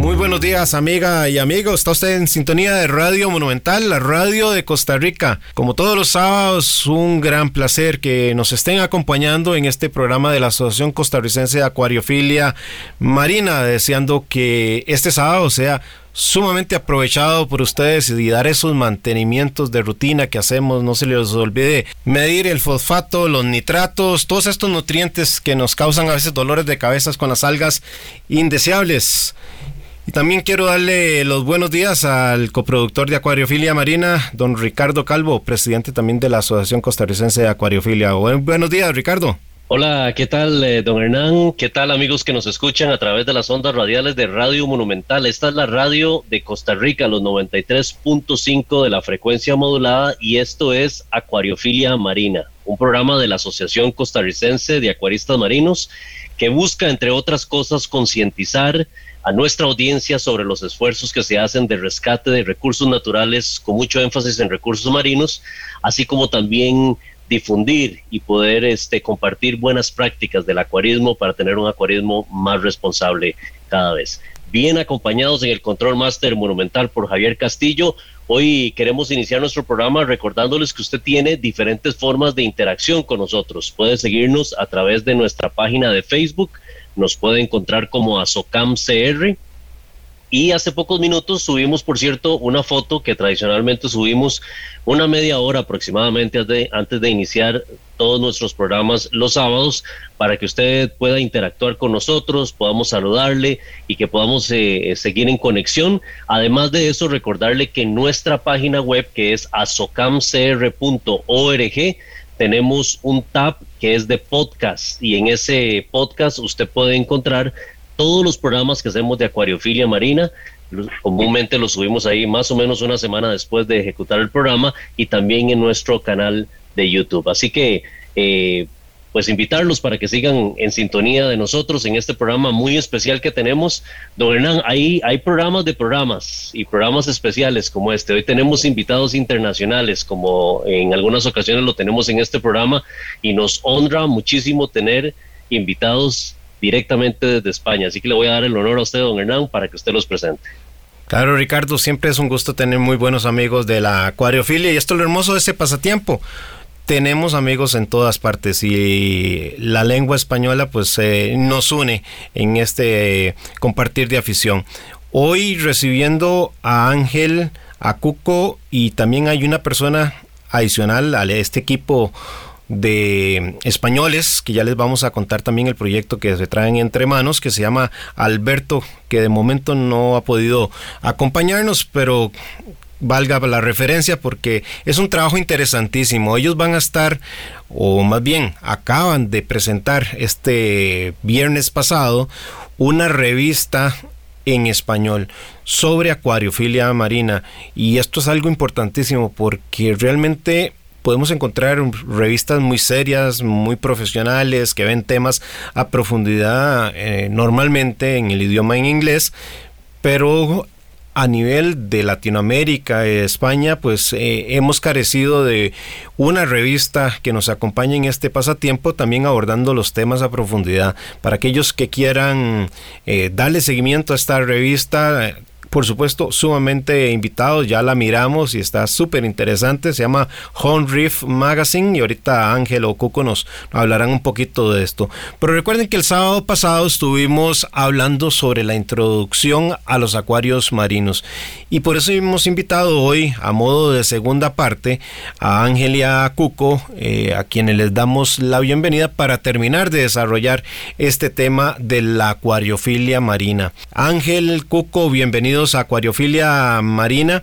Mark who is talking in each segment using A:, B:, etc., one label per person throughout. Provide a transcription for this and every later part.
A: Muy buenos días, amiga y amigo. Está usted en sintonía de Radio Monumental, la radio de Costa Rica. Como todos los sábados, un gran placer que nos estén acompañando en este programa de la Asociación Costarricense de Acuariofilia Marina, deseando que este sábado sea sumamente aprovechado por ustedes y dar esos mantenimientos de rutina que hacemos. No se les olvide medir el fosfato, los nitratos, todos estos nutrientes que nos causan a veces dolores de cabezas con las algas indeseables. También quiero darle los buenos días al coproductor de Acuariofilia Marina, don Ricardo Calvo, presidente también de la Asociación Costarricense de Acuariofilia. buenos días, Ricardo.
B: Hola, ¿qué tal, eh, don Hernán? ¿Qué tal, amigos que nos escuchan a través de las ondas radiales de Radio Monumental? Esta es la radio de Costa Rica, los 93.5 de la frecuencia modulada, y esto es Acuariofilia Marina, un programa de la Asociación Costarricense de Acuaristas Marinos que busca, entre otras cosas, concientizar a nuestra audiencia sobre los esfuerzos que se hacen de rescate de recursos naturales con mucho énfasis en recursos marinos, así como también difundir y poder este, compartir buenas prácticas del acuarismo para tener un acuarismo más responsable cada vez. Bien acompañados en el Control Master Monumental por Javier Castillo, hoy queremos iniciar nuestro programa recordándoles que usted tiene diferentes formas de interacción con nosotros. Puede seguirnos a través de nuestra página de Facebook, nos puede encontrar como ASOCAMCR. Y hace pocos minutos subimos, por cierto, una foto que tradicionalmente subimos una media hora aproximadamente antes de, iniciar todos nuestros programas los sábados para que usted pueda interactuar con nosotros, podamos saludarle y que podamos eh, seguir en conexión. Además de eso, recordarle que en nuestra página web que es asocamcr.org tenemos un tab que es de podcast y en ese podcast usted puede encontrar todos los programas que hacemos de acuariofilia marina. Comúnmente los subimos ahí más o menos una semana después de ejecutar el programa y también en nuestro canal de YouTube. Así que eh, pues invitarlos para que sigan en sintonía de nosotros en este programa muy especial que tenemos. Don Hernán, ahí hay programas de programas y programas especiales como este. Hoy tenemos invitados internacionales, como en algunas ocasiones lo tenemos en este programa, y nos honra muchísimo tener invitados directamente desde España. Así que le voy a dar el honor a usted, don Hernán, para que usted los presente.
A: Claro, Ricardo, siempre es un gusto tener muy buenos amigos de la acuariofilia y esto es lo hermoso de ese pasatiempo tenemos amigos en todas partes y la lengua española pues eh, nos une en este compartir de afición. Hoy recibiendo a Ángel, a Cuco y también hay una persona adicional a este equipo de españoles, que ya les vamos a contar también el proyecto que se traen entre manos, que se llama Alberto, que de momento no ha podido acompañarnos, pero valga la referencia porque es un trabajo interesantísimo. Ellos van a estar, o más bien acaban de presentar este viernes pasado, una revista en español sobre acuariofilia marina. Y esto es algo importantísimo porque realmente podemos encontrar revistas muy serias, muy profesionales, que ven temas a profundidad eh, normalmente en el idioma en inglés, pero a nivel de Latinoamérica, España, pues eh, hemos carecido de una revista que nos acompañe en este pasatiempo, también abordando los temas a profundidad. Para aquellos que quieran eh, darle seguimiento a esta revista, por supuesto, sumamente invitados. Ya la miramos y está súper interesante. Se llama Home Reef Magazine y ahorita Ángel o Cuco nos hablarán un poquito de esto. Pero recuerden que el sábado pasado estuvimos hablando sobre la introducción a los acuarios marinos y por eso hemos invitado hoy, a modo de segunda parte, a Ángel y a Cuco, eh, a quienes les damos la bienvenida para terminar de desarrollar este tema de la acuariofilia marina. Ángel, Cuco, bienvenido a Acuariofilia Marina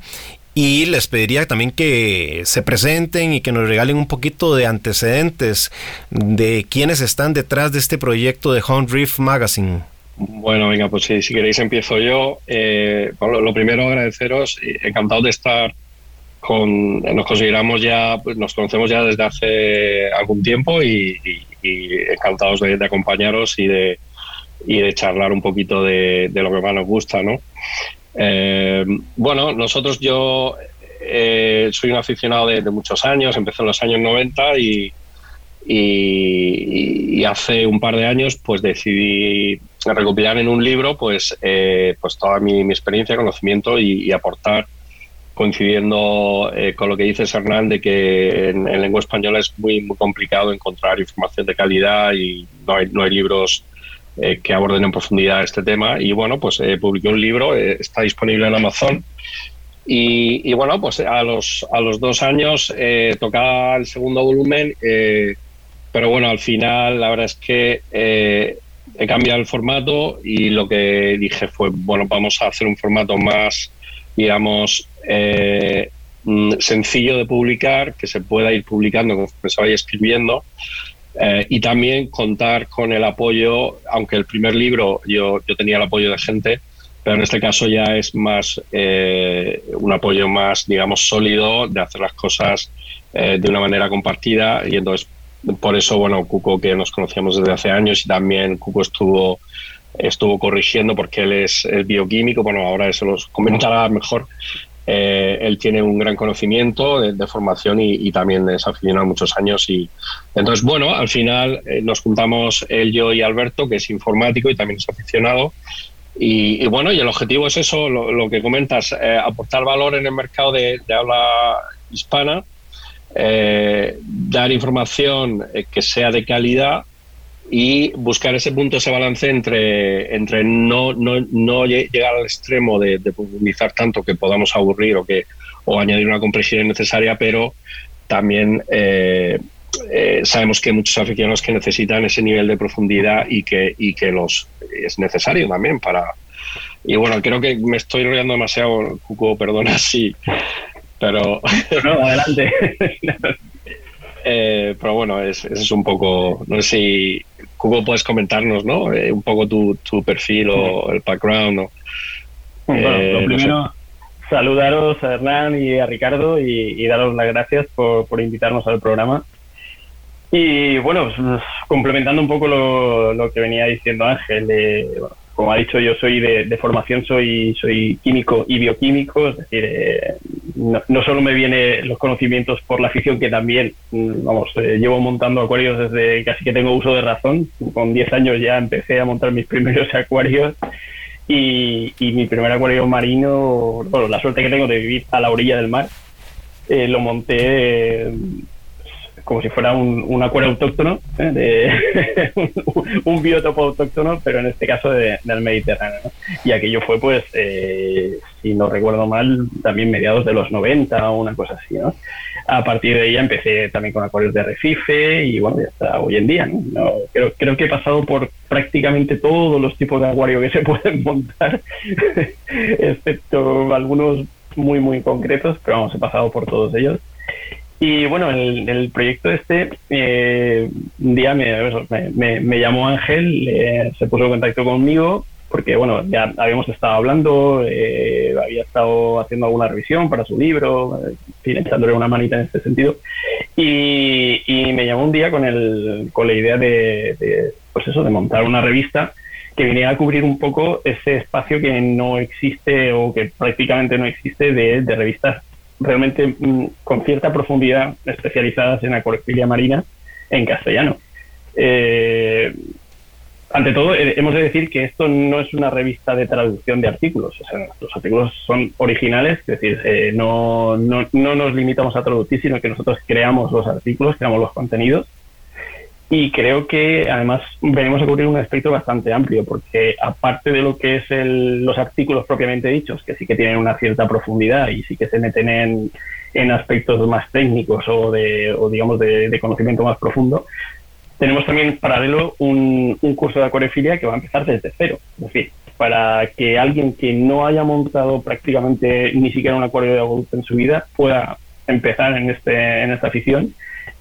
A: y les pediría también que se presenten y que nos regalen un poquito de antecedentes de quiénes están detrás de este proyecto de Hunt Reef Magazine.
C: Bueno, venga, pues si, si queréis empiezo yo. Eh, lo, primero agradeceros, encantado de estar con, nos consideramos ya, pues, nos conocemos ya desde hace algún tiempo y, encantados de, acompañaros y de, y de charlar un poquito de, lo que más nos gusta, ¿no? Eh, bueno, nosotros yo eh, soy un aficionado de, muchos años, empecé en los años 90 y, hace un par de años pues decidí recopilar en un libro pues, eh, pues toda mi, experiencia, conocimiento y, aportar coincidiendo eh, con lo que dices Hernán de que en, lengua española es muy, muy complicado encontrar información de calidad y no hay, no hay libros eh, que aborden en profundidad este tema y bueno pues publiqué un libro está disponible en Amazon y, bueno pues a los a los dos años tocaba el segundo volumen pero bueno al final la verdad es que he cambiado el formato y lo que dije fue, bueno, vamos a hacer un formato más, digamos, eh, mm, sencillo de publicar, que se pueda ir publicando conforme se vaya escribiendo. Eh, y también contar con el apoyo, aunque el primer libro yo, yo tenía el apoyo de gente, pero en este caso ya es más eh, un apoyo más, digamos, sólido de hacer las cosas de una manera compartida y entonces por eso, bueno, Cuco, que nos conocíamos desde hace años y también Cuco estuvo, estuvo corrigiendo porque él es, bioquímico, bueno, ahora eso los comentará mejor. Eh, él tiene un gran conocimiento de, formación y, también es aficionado muchos años. Y entonces, bueno, al final eh, nos juntamos él, yo y Alberto, que es informático y también es aficionado. Y, bueno, y el objetivo es eso, lo, que comentas, eh, aportar valor en el mercado de habla hispana dar información que sea de calidad y buscar ese punto, ese balance entre, entre no, no, no llegar al extremo de, profundizar tanto que podamos aburrir o, que, o añadir una complejidad innecesaria, pero también eh, sabemos que hay muchos aficionados que necesitan ese nivel de profundidad y que, y que los es necesario también para... Y bueno, creo que me estoy rodeando demasiado, Cuco, perdona si, pero.
D: No, adelante.
C: eh, pero bueno, ese es, un poco. No sé si. Cubo puedes comentarnos, ¿no? Eh, un poco tu, tu perfil o el background. ¿no?
D: Bueno, lo eh, primero, saludaros a Hernán y a Ricardo y, daros las gracias por, por, invitarnos al programa. Y bueno, pues, complementando un poco lo, lo, que venía diciendo Ángel, eh, bueno, como ha dicho, yo soy de, formación, soy, soy químico y bioquímico, es decir, eh, no, solo me vienen los conocimientos por la afición, que también, mm, vamos, eh, llevo montando acuarios desde casi que tengo uso de razón. Con 10 años ya empecé a montar mis primeros acuarios y, mi primer acuario marino, bueno, la suerte que tengo de vivir a la orilla del mar, eh, lo monté como si fuera un, un acuario autóctono, ¿eh? de un, biotopo autóctono, pero en este caso del Mediterráneo. Y aquello fue, pues, eh, si no recuerdo mal, también mediados de los 90 o una cosa así. ¿no? A partir de ahí empecé también con acuarios de arrecife y bueno, ya está hoy en día. ¿no? creo, creo que he pasado por prácticamente todos los tipos de acuario que se pueden montar, excepto algunos muy, muy concretos, pero vamos, he pasado por todos ellos. Y bueno, el, el proyecto este, eh, un día me, me, llamó Ángel, se puso en contacto conmigo, porque bueno, ya habíamos estado hablando, eh, había estado haciendo alguna revisión para su libro, eh, echándole una manita en este sentido, y, y, me llamó un día con, el, con la idea de, de, pues eso, de montar una revista que viniera a cubrir un poco ese espacio que no existe o que prácticamente no existe de, de revistas realmente mm, con cierta profundidad especializadas en acuariofilia marina en castellano. Eh, ante todo, eh, hemos de decir que esto no es una revista de traducción de artículos. O sea, los artículos son originales, es decir, eh, no, no, no, nos limitamos a traducir, sino que nosotros creamos los artículos, creamos los contenidos y creo que además venimos a cubrir un aspecto bastante amplio, porque aparte de lo que es los artículos propiamente dichos, que sí que tienen una cierta profundidad y sí que se meten en, en aspectos más técnicos o, de, o digamos de, conocimiento más profundo, tenemos también paralelo un, un curso de acuariofilia que va a empezar desde cero. Es decir, para que alguien que no haya montado prácticamente ni siquiera un acuario de agua en su vida pueda empezar en, este, en esta afición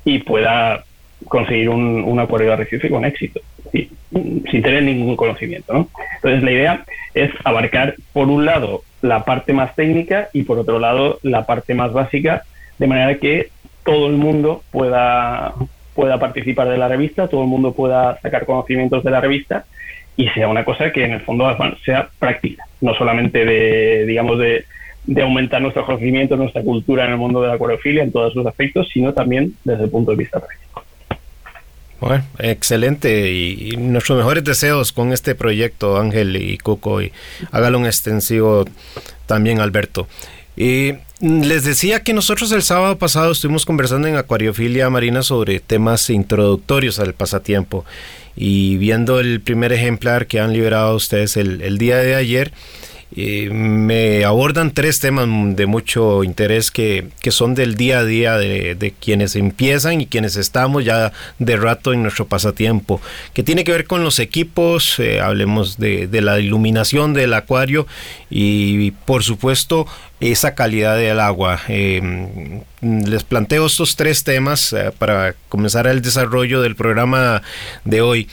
D: y pueda conseguir un, un acuario de arrecife con éxito, sin tener ningún conocimiento. ¿no? Entonces la idea es abarcar, por un lado, la parte más técnica y por otro lado, la parte más básica, de manera que todo el mundo pueda, pueda participar de la revista, todo el mundo pueda sacar conocimientos de la revista y sea una cosa que en el fondo sea práctica, no solamente de, digamos, de, de aumentar nuestro conocimiento, nuestra cultura en el mundo de la acuariofilia en todos sus aspectos, sino también desde el punto de vista práctico.
A: Bueno, excelente y, nuestros mejores deseos con este proyecto, Ángel y Coco, y hágalo un extensivo también, Alberto. Y les decía que nosotros el sábado pasado estuvimos conversando en Acuariofilia Marina sobre temas introductorios al pasatiempo y viendo el primer ejemplar que han liberado ustedes el día de ayer, me abordan tres temas de mucho interés que, son del día a día de, quienes empiezan y quienes estamos ya de rato en nuestro pasatiempo, que tiene que ver con los equipos, eh, hablemos de, la iluminación del acuario y por supuesto esa calidad del agua. Eh, les planteo estos tres temas eh, para comenzar el desarrollo del programa de hoy.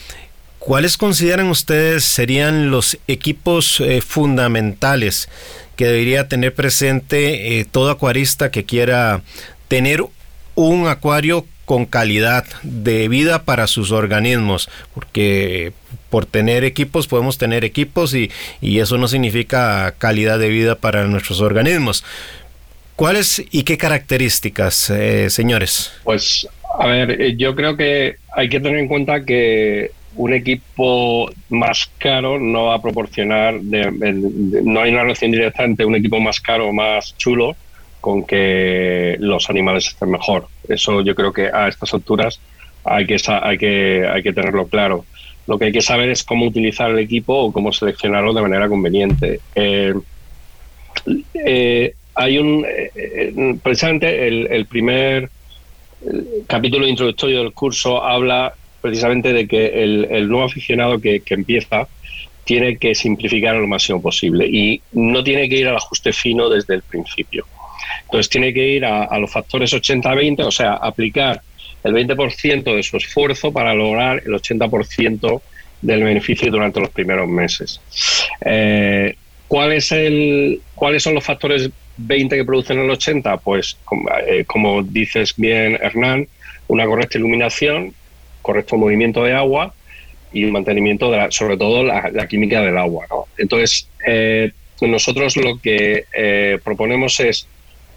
A: ¿Cuáles consideran ustedes serían los equipos eh, fundamentales que debería tener presente eh, todo acuarista que quiera tener un acuario con calidad de vida para sus organismos? Porque por tener equipos podemos tener equipos y, eso no significa calidad de vida para nuestros organismos. ¿Cuáles y qué características, eh, señores?
C: Pues, a ver, yo creo que hay que tener en cuenta que un equipo más caro no va a proporcionar, no hay una relación directa entre un equipo más caro más chulo con que los animales estén mejor. Eso yo creo que a estas alturas hay que, hay que, hay que tenerlo claro. Lo que hay que saber es cómo utilizar el equipo o cómo seleccionarlo de manera conveniente. Eh, eh, hay un, eh, precisamente el, el primer capítulo introductorio del curso habla precisamente de que el, nuevo aficionado que, empieza tiene que simplificar lo máximo posible y no tiene que ir al ajuste fino desde el principio. Entonces tiene que ir a, los factores 80-20, o sea, aplicar el 20% de su esfuerzo para lograr el 80% del beneficio durante los primeros meses. Eh, ¿cuál es el, ¿Cuáles son los factores 20 que producen el 80? Pues, como, eh, como dices bien, Hernán, una correcta iluminación, correcto movimiento de agua y mantenimiento, de sobre todo la, química del agua. Entonces, eh, nosotros lo que eh, proponemos es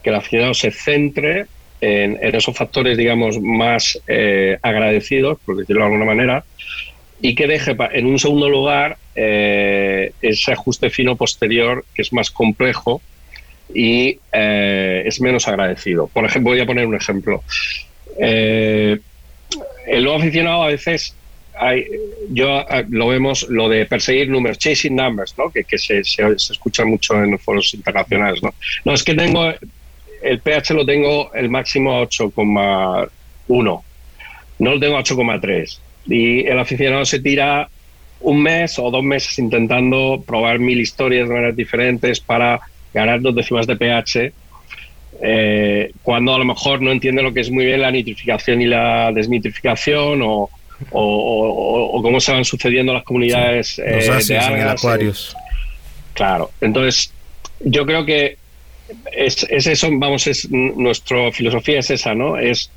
C: que el aficionado se centre en, esos factores, digamos, más eh, agradecidos, por decirlo de alguna manera, y que deje en un segundo lugar ese ajuste fino posterior, que es más complejo y es menos agradecido. Por ejemplo, voy a poner un ejemplo el nuevo aficionado a veces hay, yo ah, lo vemos lo de perseguir números, chasing numbers, ¿no? que, se, escucha mucho en foros internacionales. ¿no? no, es que tengo el pH lo tengo el máximo a 8,1, no lo tengo a 8,3. Y el aficionado se tira un mes o dos meses intentando probar mil historias de maneras diferentes para ganar dos décimas de pH eh, cuando a lo mejor no entiende lo que es muy bien la nitrificación y la desnitrificación o, cómo se van sucediendo las comunidades
A: eh, de algas. acuarios.
C: claro, entonces yo creo que es, eso, vamos, es nuestra filosofía es esa, ¿no? Es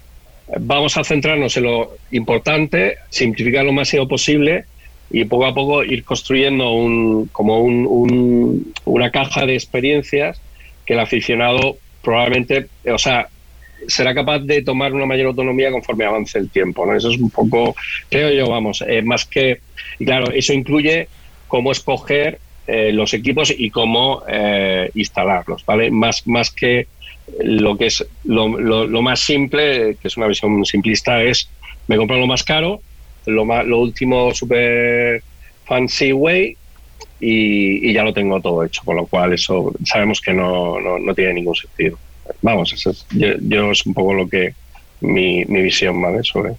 C: vamos a centrarnos en lo importante, simplificar lo máximo posible y poco a poco ir construyendo un, como un, una caja de experiencias que el aficionado probablemente, o sea, será capaz de tomar una mayor autonomía conforme avance el tiempo. ¿no? Eso es un poco, creo yo, vamos, eh, más que, y claro, eso incluye cómo escoger eh, los equipos y cómo eh, instalarlos, ¿vale? Más, más que lo que es lo, más simple, que es una visión simplista, es me compro lo más caro, lo, más, lo último super fancy way y, ya lo tengo todo hecho, con lo cual eso sabemos que no, no, tiene ningún sentido. Vamos, eso es, yo, es un poco lo que mi, mi visión ¿vale? sobre.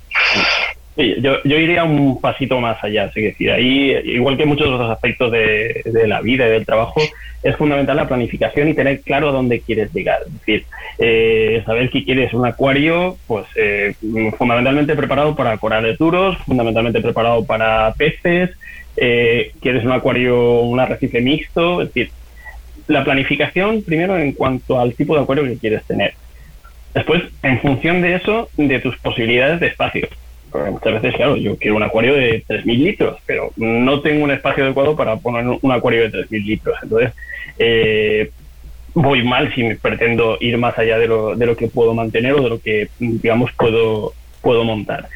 D: yo, yo, iría un pasito más allá. Es decir, ahí, igual que muchos otros aspectos de, de, la vida y del trabajo, es fundamental la planificación y tener claro a dónde quieres llegar. Decir, eh, saber que quieres un acuario, pues eh, fundamentalmente preparado para corales duros, fundamentalmente preparado para peces, eh, quieres un acuario, un arrecife mixto. Es decir, la planificación primero en cuanto al tipo de acuario que quieres tener. Después, en función de eso, de tus posibilidades de espacio muchas veces, claro, yo quiero un acuario de 3.000 litros, pero no tengo un espacio adecuado para poner un acuario de 3.000 litros. Entonces, eh, voy mal si me pretendo ir más allá de lo, de lo que puedo mantener o de lo que, digamos, puedo, puedo montar.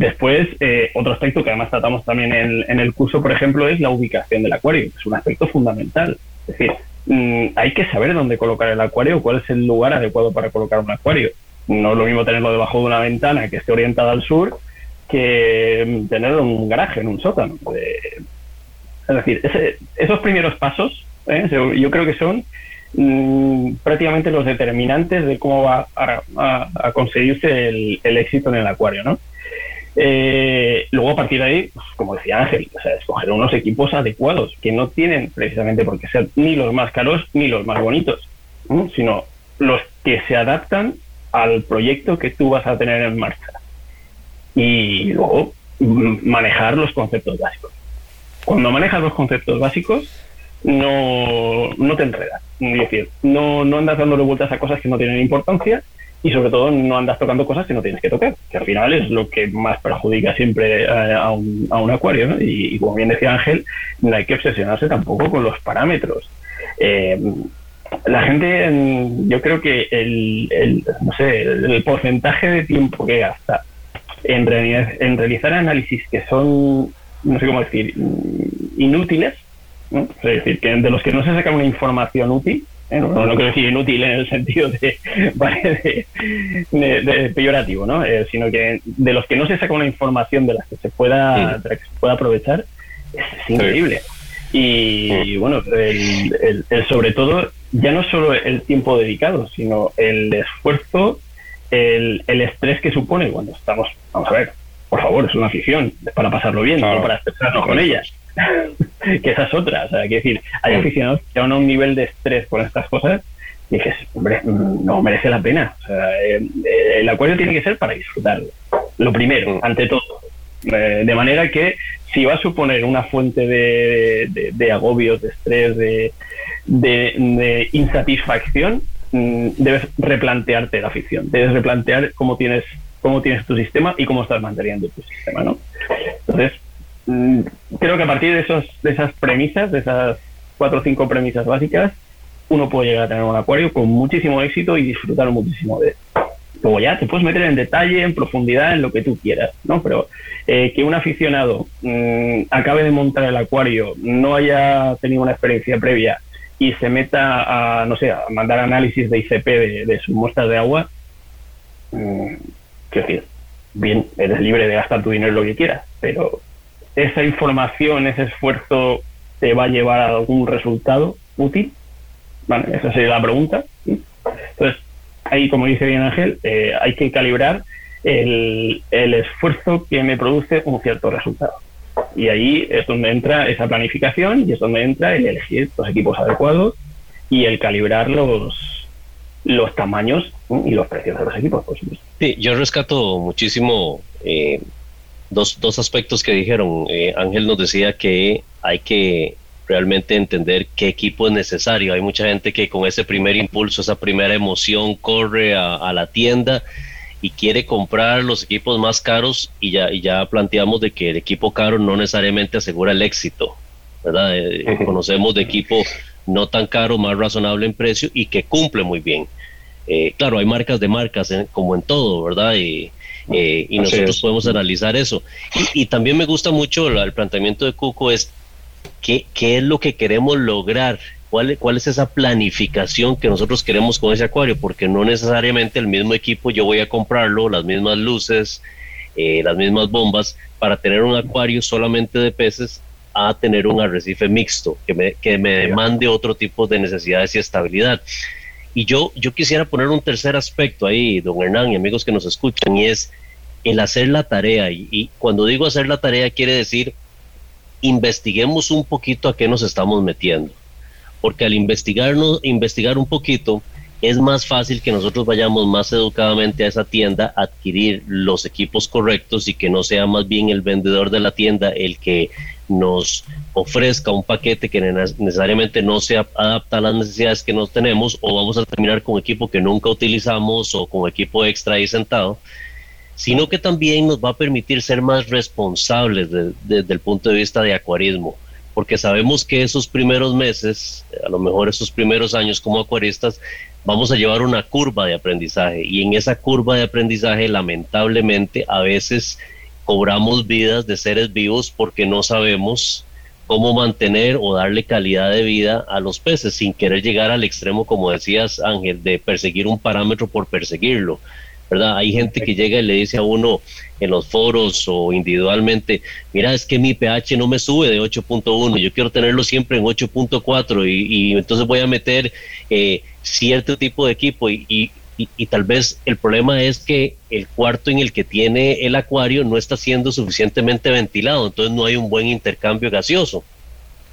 D: Después, eh, otro aspecto que además tratamos también en, en, el curso, por ejemplo, es la ubicación del acuario. Es un aspecto fundamental. Es decir, mm, hay que saber dónde colocar el acuario, cuál es el lugar adecuado para colocar un acuario. No es lo mismo tenerlo debajo de una ventana que esté orientada al sur que tener un garaje en un sótano. es decir, esos primeros pasos ¿eh? yo creo que son mm, prácticamente los determinantes de cómo va a, conseguirse el, éxito en el acuario, ¿no? Eh, luego a partir de ahí, pues, como decía Ángel, escoger unos equipos adecuados que no tienen precisamente por qué ser ni los más caros ni los más bonitos, sino los que se adaptan al proyecto que tú vas a tener en marcha y luego manejar los conceptos básicos. Cuando manejas los conceptos básicos, no, no te enredas. Es decir, no, no andas dándole vueltas a cosas que no tienen importancia y sobre todo no andas tocando cosas que no tienes que tocar, que al final es lo que más perjudica siempre a, un, a un, acuario. Y, como bien decía Ángel, no hay que obsesionarse tampoco con los parámetros. Eh, la gente, yo creo que el, el, no sé, el porcentaje de tiempo que gasta en, en realizar análisis que son, no sé cómo decir, inútiles, es decir, que de los que no se saca una información útil, ¿eh? no, quiero decir inútil en el sentido de, de, peyorativo, ¿no? Eh, sino que de los que no se saca una información de las que se pueda, que se pueda aprovechar, es, increíble. Y, bueno, el, el, sobre todo, ya no solo el tiempo dedicado, sino el esfuerzo el, el estrés que supone cuando estamos, vamos a ver, por favor, es una afición, es para pasarlo bien, no para estresarnos con ellas. que esa es otra. O sea, que decir, hay aficionados que van a un nivel de estrés con estas cosas y dices, hombre, no merece la pena. O sea, eh, el acuario tiene que ser para disfrutarlo. Lo primero, ante todo. Eh, de manera que si va a suponer una fuente de, de, de agobios, de estrés, de, de insatisfacción, Mm, debes replantearte la ficción, debes replantear cómo tienes, cómo tienes tu sistema y cómo estás manteniendo tu sistema, ¿no? Entonces, creo que a partir de, esos, de esas premisas, de esas cuatro o cinco premisas básicas, uno puede llegar a tener un acuario con muchísimo éxito y disfrutar muchísimo de él. Luego ya te puedes meter en detalle, en profundidad, en lo que tú quieras, ¿no? Pero eh, que un aficionado mm, acabe de montar el acuario, no haya tenido una experiencia previa y se meta a, no sé, a mandar análisis de ICP de, sus muestras de agua, mm, decir, bien, eres libre de gastar tu dinero lo que quieras, pero esa información, ese esfuerzo te va a llevar a algún resultado útil. Esa sería la pregunta. Entonces, ahí, como dice bien Ángel, eh, hay que calibrar el, el esfuerzo que me produce un cierto resultado. Y ahí es donde entra esa planificación y es donde entra el elegir los equipos adecuados y el calibrar los, los tamaños y los precios de los equipos, por supuesto.
B: Sí, yo rescato muchísimo eh, dos, dos aspectos que dijeron. Eh, Ángel nos decía que hay que realmente entender qué equipo es necesario. Hay mucha gente que con ese primer impulso, esa primera emoción, corre a, a la tienda y quiere comprar los equipos más caros y ya, y ya planteamos de que el equipo caro no necesariamente asegura el éxito, ¿verdad? Eh, conocemos de equipo no tan caro, más razonable en precio y que cumple muy bien. Eh, claro, hay marcas de marcas como en todo, ¿verdad? Y, eh, y nosotros podemos analizar eso. Y, también me gusta mucho el, planteamiento de Cuco es qué, qué es lo que queremos lograr ¿Cuál, ¿Cuál es esa planificación que nosotros queremos con ese acuario? Porque no necesariamente el mismo equipo yo voy a comprarlo, las mismas luces, eh, las mismas bombas, para tener un acuario solamente de peces a tener un arrecife mixto, que me, que me demande otro tipo de necesidades y estabilidad. Y yo, yo quisiera poner un tercer aspecto ahí, don Hernán y amigos que nos escuchan, y es el hacer la tarea. Y, cuando digo hacer la tarea quiere decir investiguemos un poquito a qué nos estamos metiendo. Porque al investigarnos, investigar un poquito, es más fácil que nosotros vayamos más educadamente a esa tienda adquirir los equipos correctos y que no sea más bien el vendedor de la tienda el que nos ofrezca un paquete que necesariamente no se adapta a las necesidades que nos tenemos o vamos a terminar con equipo que nunca utilizamos o con equipo extra ahí sentado, sino que también nos va a permitir ser más responsables desde el punto de vista de acuarismo, porque sabemos que esos primeros meses, a lo mejor esos primeros años como acuaristas, vamos a llevar una curva de aprendizaje y en esa curva de aprendizaje lamentablemente a veces cobramos vidas de seres vivos porque no sabemos cómo mantener o darle calidad de vida a los peces sin querer llegar al extremo, como decías Ángel, de perseguir un parámetro por perseguirlo. ¿Verdad? Hay gente que llega y le dice a uno en los foros o individualmente, mira, es que mi pH no me sube de 8.1, yo quiero tenerlo siempre en 8.4 y, y, entonces voy a meter eh, cierto tipo de equipo y, y, tal vez el problema es que el cuarto en el que tiene el acuario no está siendo suficientemente ventilado, entonces no hay un buen intercambio gaseoso.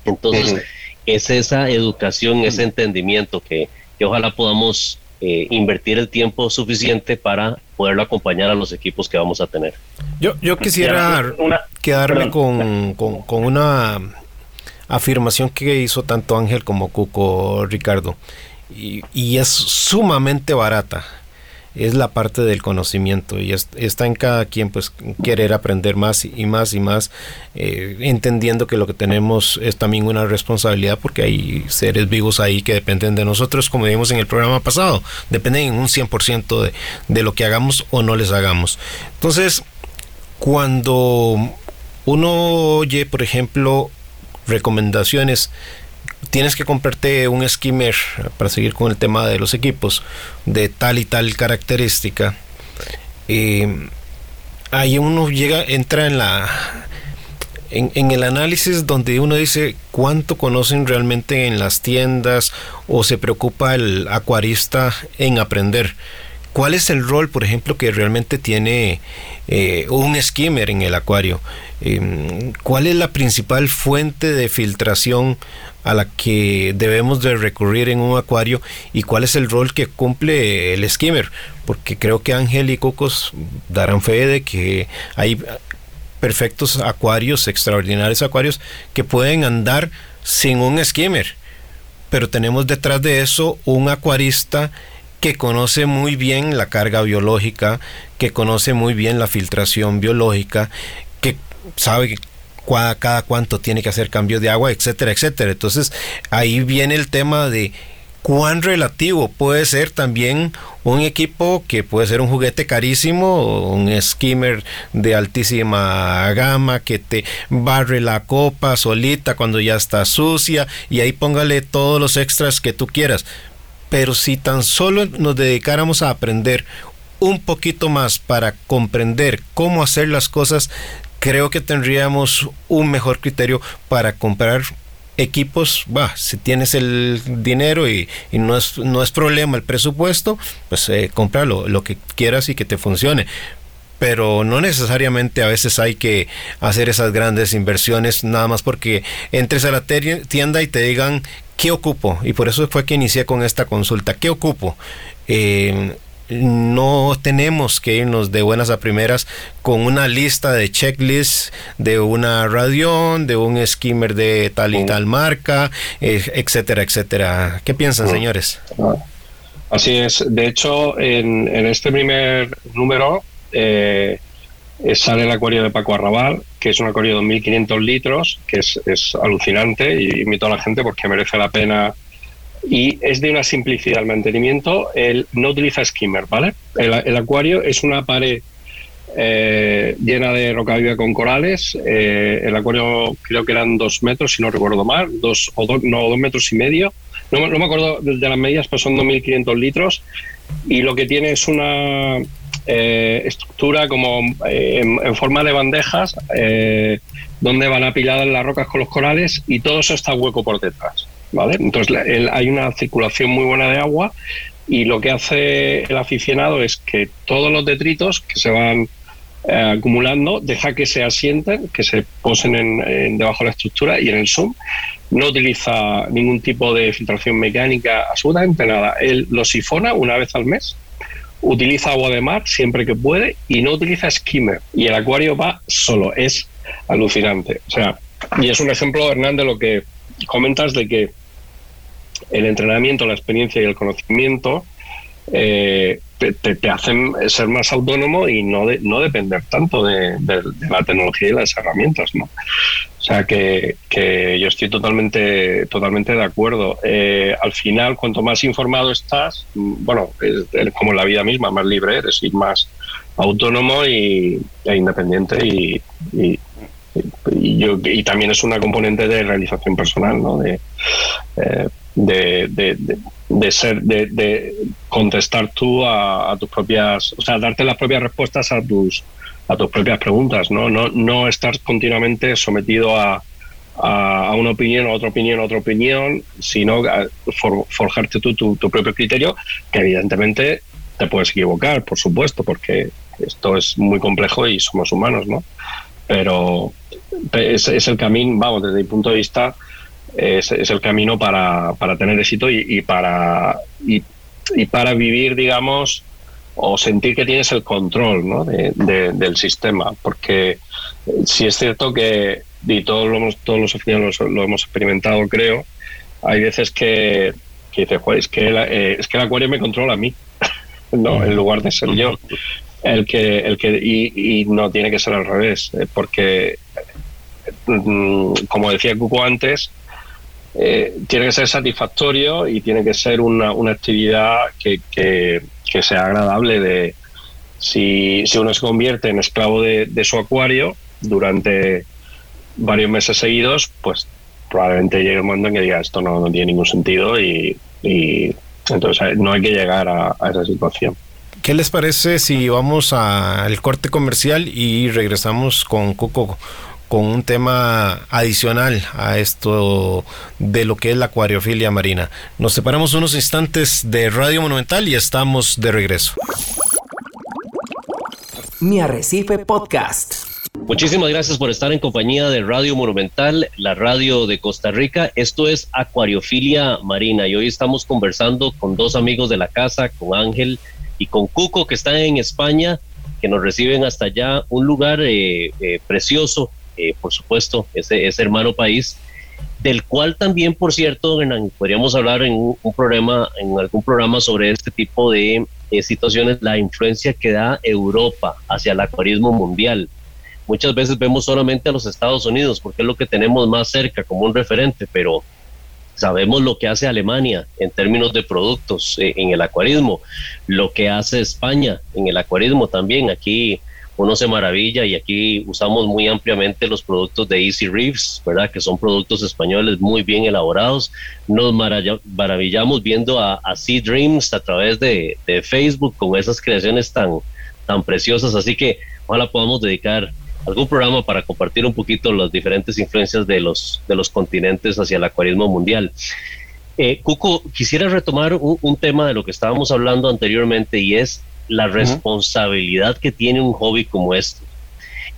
B: Entonces, es esa educación, ese entendimiento que, ojalá podamos eh, invertir el tiempo suficiente para poderlo acompañar a los equipos que vamos a tener.
A: Yo, yo quisiera quedarme con, con, con una afirmación que hizo tanto Ángel como Cuco Ricardo. Y, es sumamente barata es la parte del conocimiento y está en cada quien pues querer aprender más y más y más eh, entendiendo que lo que tenemos es también una responsabilidad porque hay seres vivos ahí que dependen de nosotros como vimos en el programa pasado dependen en un 100% de, de lo que hagamos o no les hagamos. Entonces cuando uno oye por ejemplo recomendaciones tienes que comprarte un skimmer para seguir con el tema de los equipos de tal y tal característica. Eh, ahí uno llega, entra en la en, el análisis donde uno dice cuánto conocen realmente en las tiendas o se preocupa el acuarista en aprender. ¿Cuál es el rol, por ejemplo, que realmente tiene eh, un skimmer en el acuario? Em, ¿Cuál es la principal fuente de filtración a la que debemos de recurrir en un acuario y cuál es el rol que cumple el skimmer, porque creo que Ángel y Cocos darán fe de que hay perfectos acuarios, extraordinarios acuarios que pueden andar sin un skimmer, pero tenemos detrás de eso un acuarista que conoce muy bien la carga biológica, que conoce muy bien la filtración biológica, que sabe cada cuánto tiene que hacer cambio de agua, etcétera, etcétera. Entonces ahí viene el tema de cuán relativo puede ser también un equipo que puede ser un juguete carísimo, un skimmer de altísima gama que te barre la copa solita cuando ya está sucia y ahí póngale todos los extras que tú quieras. Pero si tan solo nos dedicáramos a aprender un poquito más para comprender cómo hacer las cosas, creo que tendríamos un mejor criterio para comprar equipos, va, si tienes el dinero y, no, es, no es problema el presupuesto, pues eh, compra lo, que quieras y que te funcione. Pero no necesariamente a veces hay que hacer esas grandes inversiones nada más porque entres a la tienda y te digan qué ocupo. Y por eso fue que inicié con esta consulta. ¿Qué ocupo? Eh, no tenemos que irnos de buenas a primeras con una lista de checklists de una radión, de un skimmer de tal y tal marca, eh, etcétera, etcétera. ¿Qué piensan, señores?
C: Así es. De hecho, en, este primer número eh, sale el acuario de Paco Arrabal, que es un acuario de 2.500 litros, que es, es alucinante y invito a la gente porque merece la pena y es de una simplicidad el mantenimiento. El, no utiliza skimmer, ¿vale? El, acuario es una pared eh, llena de roca viva con corales. Eh, el acuario creo que eran dos metros, si no recuerdo mal, dos o dos, no, dos metros y medio. No, me acuerdo de las medidas, pero son 2.500 litros. Y lo que tiene es una eh, estructura como en, forma de bandejas donde van apiladas las rocas con los corales y todo eso está hueco por detrás. ¿Vale? Entonces hay una circulación muy buena de agua y lo que hace el aficionado es que todos los detritos que se van eh, acumulando, deja que se asienten, que se posen en, debajo de la estructura y en el zoom. No utiliza ningún tipo de filtración mecánica, absolutamente nada. Él lo sifona una vez al mes, utiliza agua de mar siempre que puede y no utiliza skimmer. Y el acuario va solo. Es alucinante. O sea, y es un ejemplo, Hernán, de lo que comentas de que el entrenamiento, la experiencia y el conocimiento eh, te, hacen ser más autónomo y no, no depender tanto de, la tecnología y las herramientas, ¿no? O sea que, yo estoy totalmente, totalmente de acuerdo. Eh, al final, cuanto más informado estás, bueno, es, como la vida misma, más libre eres y más autónomo y, e independiente y, yo, y también es una componente de realización personal, ¿no? De, eh, de, de, ser, de, contestar tú a, tus propias, o sea, darte las propias respuestas a tus, a tus propias preguntas, ¿no? No, no estar continuamente sometido a, a, una opinión, a otra opinión, a otra opinión, sino forjarte tú tu, tu, propio criterio, que evidentemente te puedes equivocar, por supuesto, porque esto es muy complejo y somos humanos, ¿no? Pero es, es el camino, vamos, desde mi punto de vista, es, el camino para, tener éxito y, para, y, para vivir, digamos, o sentir que tienes el control ¿no? del sistema. Porque si es cierto que, y todos, lo hemos, todos los oficiales lo, hemos experimentado, creo, hay veces que, que dices, es que, eh, es que el acuario me controla a mí, no, en lugar de ser yo. El que, el que, y, no tiene que ser al revés, eh, porque, mm, como decía Cuco antes, eh, tiene que ser satisfactorio y tiene que ser una, una actividad que, que, sea agradable de si, si, uno se convierte en esclavo de, su acuario durante varios meses seguidos, pues probablemente llegue un momento en que diga esto no, no tiene ningún sentido y, y entonces no hay que llegar a esa situación.
A: ¿Qué les parece si vamos al corte comercial y regresamos con Coco con un tema adicional a esto de lo que es la acuariofilia marina. Nos separamos unos instantes de Radio Monumental y estamos de regreso.
E: Mi Arrecife Podcast.
B: Muchísimas gracias por estar en compañía de Radio Monumental, la radio de Costa Rica. Esto es Acuariofilia Marina y hoy estamos conversando con dos amigos de la casa, con Ángel y con Cuco, que están en España, que nos reciben hasta allá, un lugar eh, eh, precioso eh, por supuesto, ese, ese, hermano país, del cual también, por cierto, podríamos hablar en un, programa, en algún programa sobre este tipo de eh, situaciones, la influencia que da Europa hacia el acuarismo mundial. Muchas veces vemos solamente a los Estados Unidos porque es lo que tenemos más cerca como un referente, pero sabemos lo que hace Alemania en términos de productos eh, en el acuarismo, lo que hace España en el acuarismo también. Aquí uno se maravilla y aquí usamos muy ampliamente los productos de Easy Reefs, ¿verdad? Que son productos españoles muy bien elaborados. Nos maravillamos viendo a, Sea Dreams a través de, Facebook con esas creaciones tan, tan preciosas. Así que ojalá podamos dedicar algún programa para compartir un poquito las diferentes influencias de los, de los continentes hacia el acuarismo mundial. Eh, Cuco, quisiera retomar un, un tema de lo que estábamos hablando anteriormente y es la responsabilidad que tiene un hobby como este.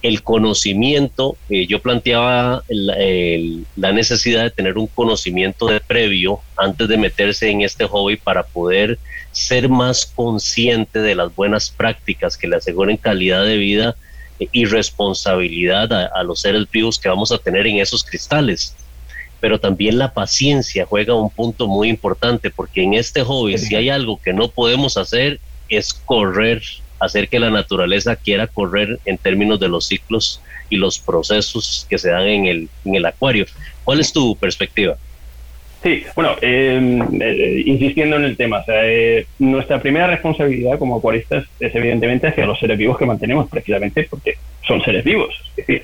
B: El conocimiento, eh, yo planteaba la necesidad de tener un conocimiento de previo antes de meterse en este hobby para poder ser más consciente de las buenas prácticas que le aseguren calidad de vida eh, y responsabilidad a, los seres vivos que vamos a tener en esos cristales pero también la paciencia juega un punto muy importante porque en este hobby si hay algo que no podemos hacer es correr, hacer que la naturaleza quiera correr en términos de los ciclos y los procesos que se dan en el, en el acuario. ¿Cuál es tu perspectiva?
D: Sí, bueno, em, eh, insistiendo en el tema, eh, nuestra primera responsabilidad como acuaristas es evidentemente hacia los seres vivos que mantenemos, precisamente porque son seres vivos. Es decir,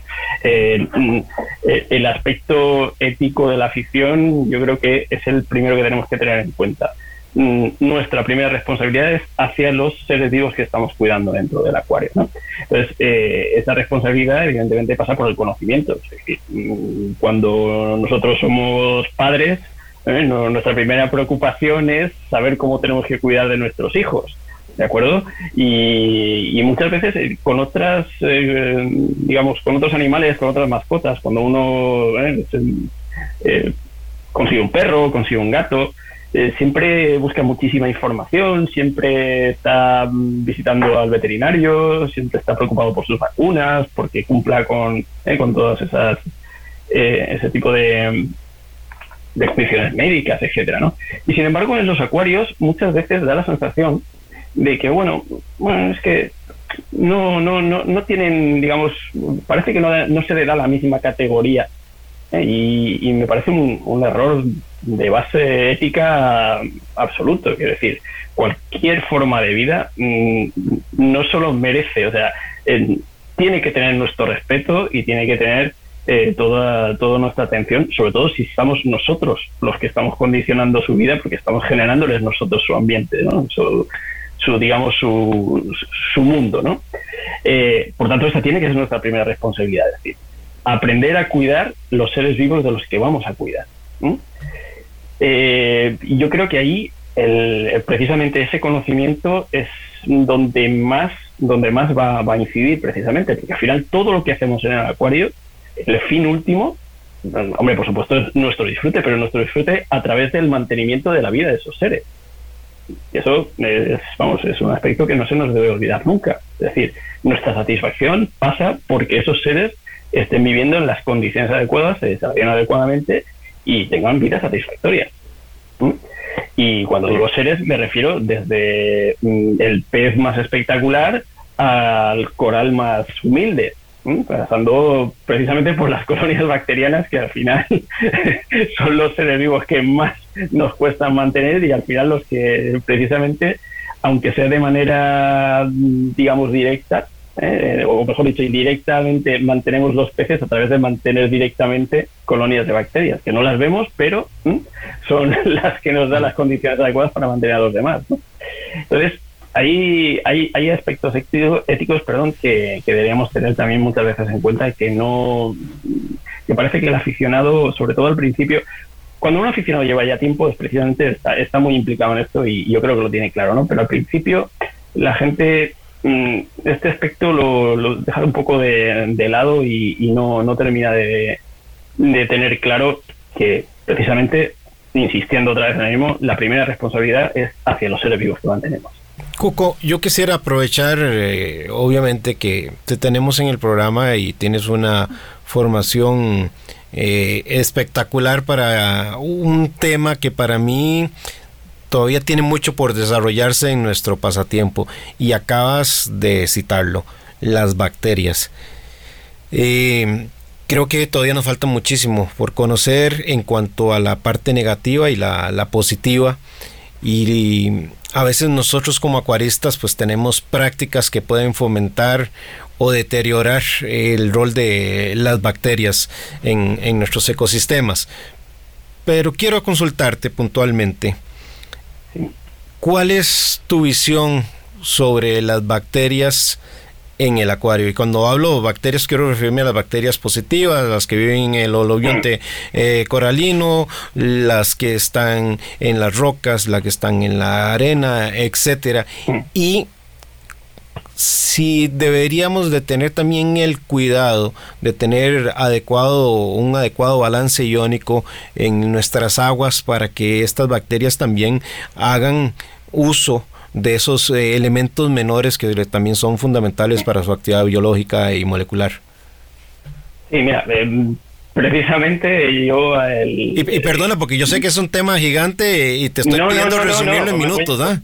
D: mm, eh, el aspecto ético de la afición yo creo que es el primero que tenemos que tener en cuenta. Mm, nuestra primera responsabilidad es hacia los seres vivos que estamos cuidando dentro del acuario. Entonces, eh, esa responsabilidad evidentemente pasa por el conocimiento. Mm, cuando nosotros somos padres, eh, nuestra primera preocupación es saber cómo tenemos que cuidar de nuestros hijos. ¿de acuerdo? Y, muchas veces eh, con otras, eh, digamos, con otros animales, con otras mascotas, cuando uno eh, consigue un perro, consigue un gato, siempre busca muchísima información, siempre está visitando al veterinario, siempre está preocupado por sus vacunas, porque cumpla con, con todas esas ese tipo de, de expediciones médicas, etcétera, ¿no? Y sin embargo, en los acuarios muchas veces da la sensación de que, bueno, bueno, es que no, no, no, no tienen, digamos, parece que no, no se le da la misma categoría. ¿eh? Y, me parece un, error de base ética absoluto. Quiero decir, cualquier forma de vida mm, no solo merece, o sea, tiene que tener nuestro respeto y tiene que tener eh, toda, toda nuestra atención, sobre todo si estamos nosotros los que estamos condicionando su vida, porque estamos generándoles nosotros su ambiente, ¿no? su, digamos, su, su mundo. ¿no? Eh, por tanto, esa tiene que ser nuestra primera responsabilidad, es decir, aprender a cuidar los seres vivos de los que vamos a cuidar. Eh, yo creo que ahí el, precisamente ese conocimiento es donde más donde más va, va, a incidir precisamente, porque al final todo lo que hacemos en el acuario el fin último, hombre, por supuesto es nuestro disfrute, pero nuestro disfrute a través del mantenimiento de la vida de esos seres. Y eso es, vamos, es un aspecto que no se nos debe olvidar nunca. Es decir, nuestra satisfacción pasa porque esos seres estén viviendo en las condiciones adecuadas, se desarrollen adecuadamente y tengan vida satisfactoria. Y cuando digo seres me refiero desde mm, el pez más espectacular al coral más humilde pasando precisamente por las colonias bacterianas que al final son los seres vivos que más nos cuestan mantener y al final los que precisamente, aunque sea de manera, digamos, directa, eh, o mejor dicho, indirectamente mantenemos los peces a través de mantener directamente colonias de bacterias, que no las vemos, pero son las que nos dan las condiciones adecuadas para mantener a los demás. Entonces, hay, hay, hay aspectos éticos, perdón, que, deberíamos tener también muchas veces en cuenta y que no. que parece que el aficionado, sobre todo al principio, cuando un aficionado lleva ya tiempo, es precisamente está, muy implicado en esto y yo creo que lo tiene claro, ¿no? Pero al principio la gente mm, este aspecto lo, lo deja un poco de, lado y, no, no termina de, de tener claro que precisamente, insistiendo otra vez en el mismo, la primera responsabilidad es hacia los seres vivos que mantenemos.
A: Coco, yo quisiera aprovechar, eh, obviamente, que te tenemos en el programa y tienes una formación eh, espectacular para un tema que para mí todavía tiene mucho por desarrollarse en nuestro pasatiempo y acabas de citarlo, las bacterias. Eh, creo que todavía nos falta muchísimo por conocer en cuanto a la parte negativa y la, la positiva y a veces nosotros como acuaristas pues tenemos prácticas que pueden fomentar o deteriorar el rol de las bacterias en, en nuestros ecosistemas. Pero quiero consultarte puntualmente, ¿cuál es tu visión sobre las bacterias en el acuario. Y cuando hablo bacterias, quiero referirme a las bacterias positivas, las que viven en el holobionte eh, coralino, las que están en las rocas, las que están en la arena, etcétera. Y si deberíamos de tener también el cuidado de tener adecuado un adecuado balance iónico en nuestras aguas para que estas bacterias también hagan uso de esos eh, elementos menores que también son fundamentales para su actividad biológica y molecular.
D: Sí, mira, em, precisamente yo...
A: y, perdona, porque yo sé que es un tema gigante y te estoy pidiendo resumirlo en minutos, ¿ah?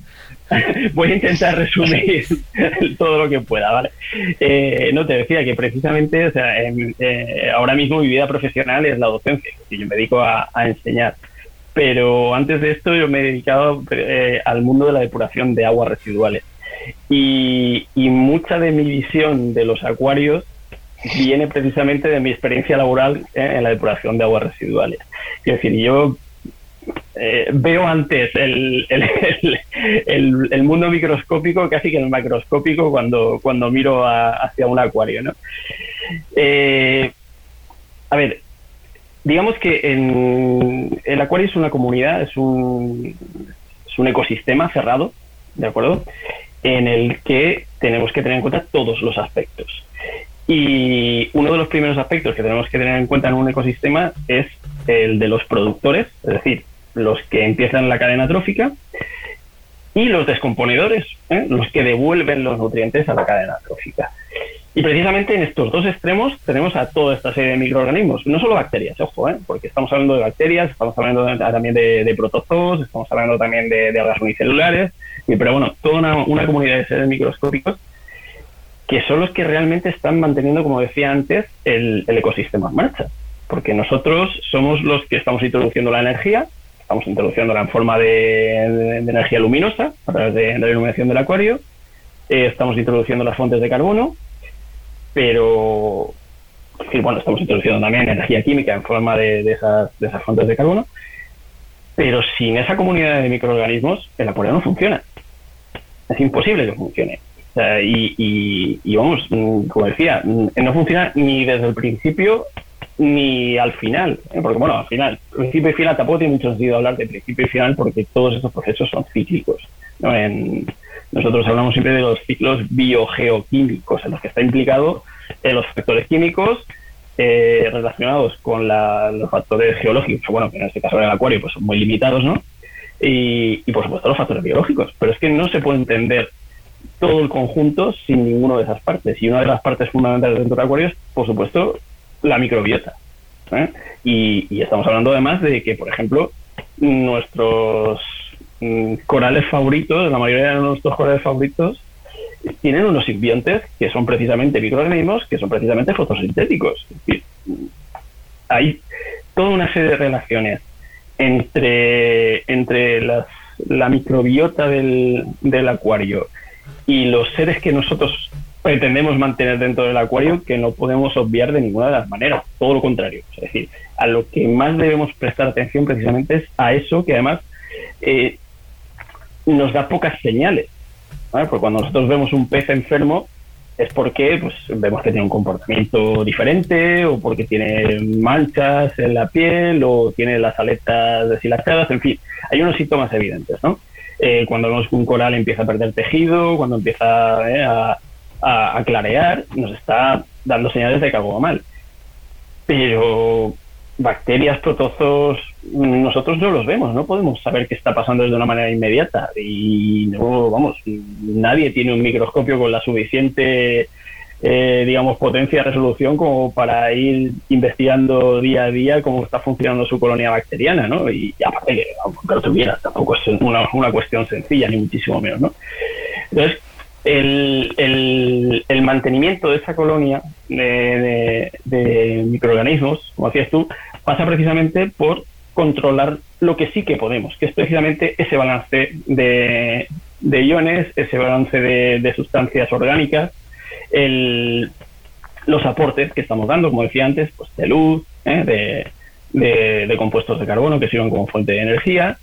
D: Voy a intentar resumir todo lo que pueda, ¿vale? Eh, no, te decía que precisamente, o sea, eh, ahora mismo mi vida profesional es la docencia, y yo me dedico a enseñar pero antes de esto yo me he dedicado eh, al mundo de la depuración de aguas residuales. Y, mucha de mi visión de los acuarios viene precisamente de mi experiencia laboral eh, en la depuración de aguas residuales. Es decir, yo eh, veo antes el, mundo microscópico casi que el macroscópico cuando, cuando miro hacia un acuario. ¿no? a ver, digamos que en, el acuario es una comunidad, es un, es un ecosistema cerrado, ¿de acuerdo? en el que tenemos que tener en cuenta todos los aspectos. Y uno de los primeros aspectos que tenemos que tener en cuenta en un ecosistema es el de los productores, es decir, los que empiezan la cadena trófica y los descomponedores, ¿eh? los que devuelven los nutrientes a la cadena trófica. Y precisamente en estos dos extremos tenemos a toda esta serie de microorganismos, no solo bacterias, ojo, ¿eh? porque estamos hablando de bacterias, estamos hablando también de, protozoos, estamos hablando también de, de algas unicelulares, pero bueno, toda una, comunidad de seres microscópicos que son los que realmente están manteniendo, como decía antes, el, ecosistema en marcha. Porque nosotros somos los que estamos introduciendo la energía, estamos introduciéndola en forma de, energía luminosa a través de, la iluminación del acuario, eh, estamos introduciendo las fuentes de carbono, pero bueno, estamos introduciendo también energía química en forma de, esas, de esas fuentes de carbono, pero sin esa comunidad de microorganismos el acuario no funciona es imposible que funcione. y, vamos, mm, como decía, no funciona ni desde el principio ni al final. ¿eh? Porque, bueno, al final, principio y final tampoco tiene mucho sentido hablar de principio y final porque todos estos procesos son cíclicos. Nosotros hablamos siempre de los ciclos biogeoquímicos en los que está implicado eh, los factores químicos eh, relacionados con los factores geológicos, bueno, que en este caso en el acuario pues son muy limitados, ¿no? y, por supuesto los factores biológicos. Pero es que no se puede entender todo el conjunto sin ninguno de esas partes. Y una de las partes fundamentales dentro de acuarios, por supuesto, la microbiota. ¿eh? Y, estamos hablando además de que, por ejemplo, nuestros mm, corales favoritos, la mayoría de nuestros corales favoritos, tienen unos simbiontes que son precisamente microorganismos, que son precisamente fotosintéticos. Hay toda una serie de relaciones entre, entre la microbiota del, del acuario y los seres que nosotros pretendemos mantener dentro del acuario que no podemos obviar de ninguna de las maneras, todo lo contrario. Es decir, a lo que más debemos prestar atención precisamente es a eso que además eh, nos da pocas señales. Porque cuando nosotros vemos un pez enfermo, es porque pues, vemos que tiene un comportamiento diferente o porque tiene manchas en la piel o tiene las aletas deshilachadas, en fin, hay unos síntomas evidentes, ¿no? Eh, cuando vemos que un coral empieza a perder tejido, cuando empieza eh, a, a, clarear, nos está dando señales de que algo va mal. Pero bacterias, protozoos, nosotros no los vemos, no podemos saber qué está pasando de una manera inmediata y no, vamos, nadie tiene un microscopio con la suficiente, eh, digamos, potencia de resolución como para ir investigando día a día cómo está funcionando su colonia bacteriana, ¿no? Y aparte que, aunque lo tuviera, tampoco es una, una cuestión sencilla, ni muchísimo menos, ¿no? Entonces, el, el, el, mantenimiento de esa colonia de, de, microorganismos, como decías tú, pasa precisamente por controlar lo que sí que podemos, que es precisamente ese balance de, de iones, ese balance de, sustancias orgánicas, el, los aportes que estamos dando, como decía antes, pues de luz, ¿eh? de, de compuestos de carbono que sirven como fuente de energía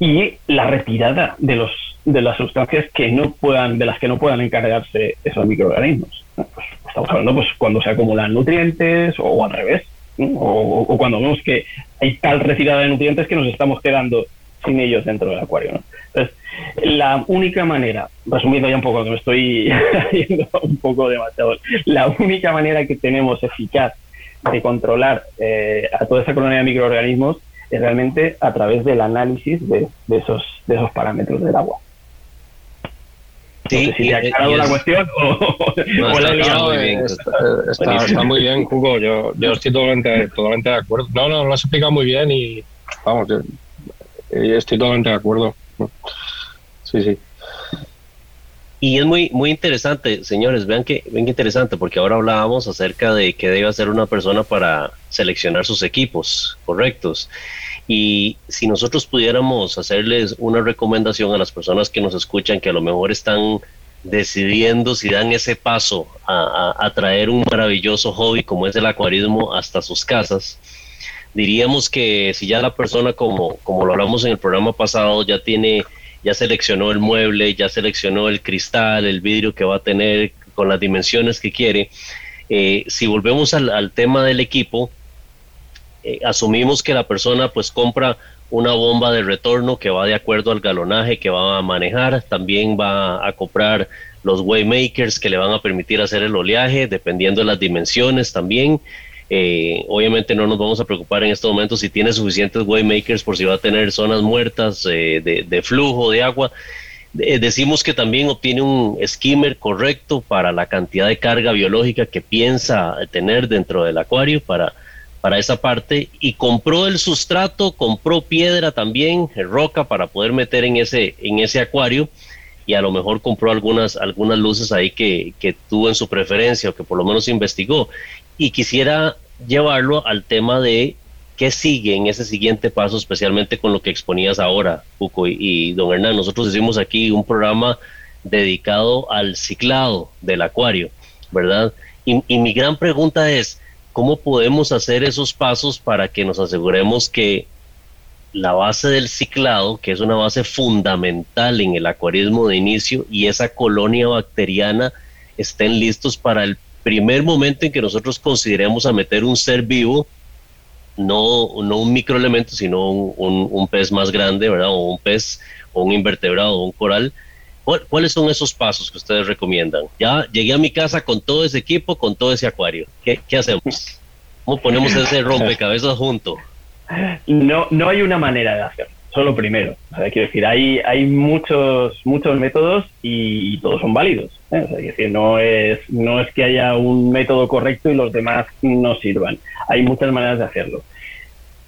D: y la retirada de los de las sustancias que no puedan, de las que no puedan encargarse esos microorganismos. Pues, estamos hablando pues cuando se acumulan nutrientes o, al revés, o, cuando vemos que hay tal retirada de nutrientes que nos estamos quedando sin ellos dentro del acuario. Entonces, la única manera, resumiendo ya un poco, que me estoy haciendo un poco demasiado, la única manera que tenemos eficaz de controlar eh, a toda esa colonia de microorganismos es realmente a través del análisis de, esos, de esos parámetros del agua. Sí, si te ha la cuestión o,
C: está, muy bien, Hugo. Yo, yo estoy totalmente, totalmente de acuerdo. No, no, lo has explicado muy bien y vamos, yo, estoy totalmente de acuerdo. Sí, sí.
B: Y es muy, muy interesante, señores, vean que, vean que interesante, porque ahora hablábamos acerca de qué debe hacer una persona para seleccionar sus equipos correctos. Y si nosotros pudiéramos hacerles una recomendación a las personas que nos escuchan, que a lo mejor están decidiendo si dan ese paso a, traer un maravilloso hobby como es el acuarismo hasta sus casas, diríamos que si ya la persona, como, como lo hablamos en el programa pasado, ya tiene, ya seleccionó el mueble, ya seleccionó el cristal, el vidrio que va a tener con las dimensiones que quiere, eh, si volvemos al, tema del equipo, eh, asumimos que la persona pues compra una bomba de retorno que va de acuerdo al galonaje que va a manejar, también va a comprar los waymakers que le van a permitir hacer el oleaje dependiendo de las dimensiones también. Eh, obviamente no nos vamos a preocupar en este momento si tiene suficientes waymakers por si va a tener zonas muertas eh, de, flujo de agua. decimos que también obtiene un skimmer correcto para la cantidad de carga biológica que piensa tener dentro del acuario para, para esa parte y compró el sustrato, compró piedra también, roca para poder meter en ese, en ese acuario y a lo mejor compró algunas, algunas luces ahí que, que tuvo en su preferencia o que por lo menos investigó. Y quisiera llevarlo al tema de qué sigue en ese siguiente paso, especialmente con lo que exponías ahora, Puco y, don Hernán. Nosotros hicimos aquí un programa dedicado al ciclado del acuario, ¿verdad? Y, y mi gran pregunta es, ¿cómo podemos hacer esos pasos para que nos aseguremos que la base del ciclado, que es una base fundamental en el acuarismo de inicio, y esa colonia bacteriana estén listos para el primer momento en que nosotros consideremos a meter un ser vivo, no, no un microelemento, sino un, pez más grande, ¿verdad? O un pez, o un invertebrado, o un coral. ¿Cuáles son esos pasos que ustedes recomiendan? Ya llegué a mi casa con todo ese equipo, con todo ese acuario. ¿Qué, qué hacemos? ¿Cómo ponemos ese rompecabezas junto?
D: No, no hay una manera de hacerlo, solo primero. quiero decir, hay, hay muchos, muchos métodos y, todos son válidos. ¿eh? decir, no es, no es que haya un método correcto y los demás no sirvan. Hay muchas maneras de hacerlo.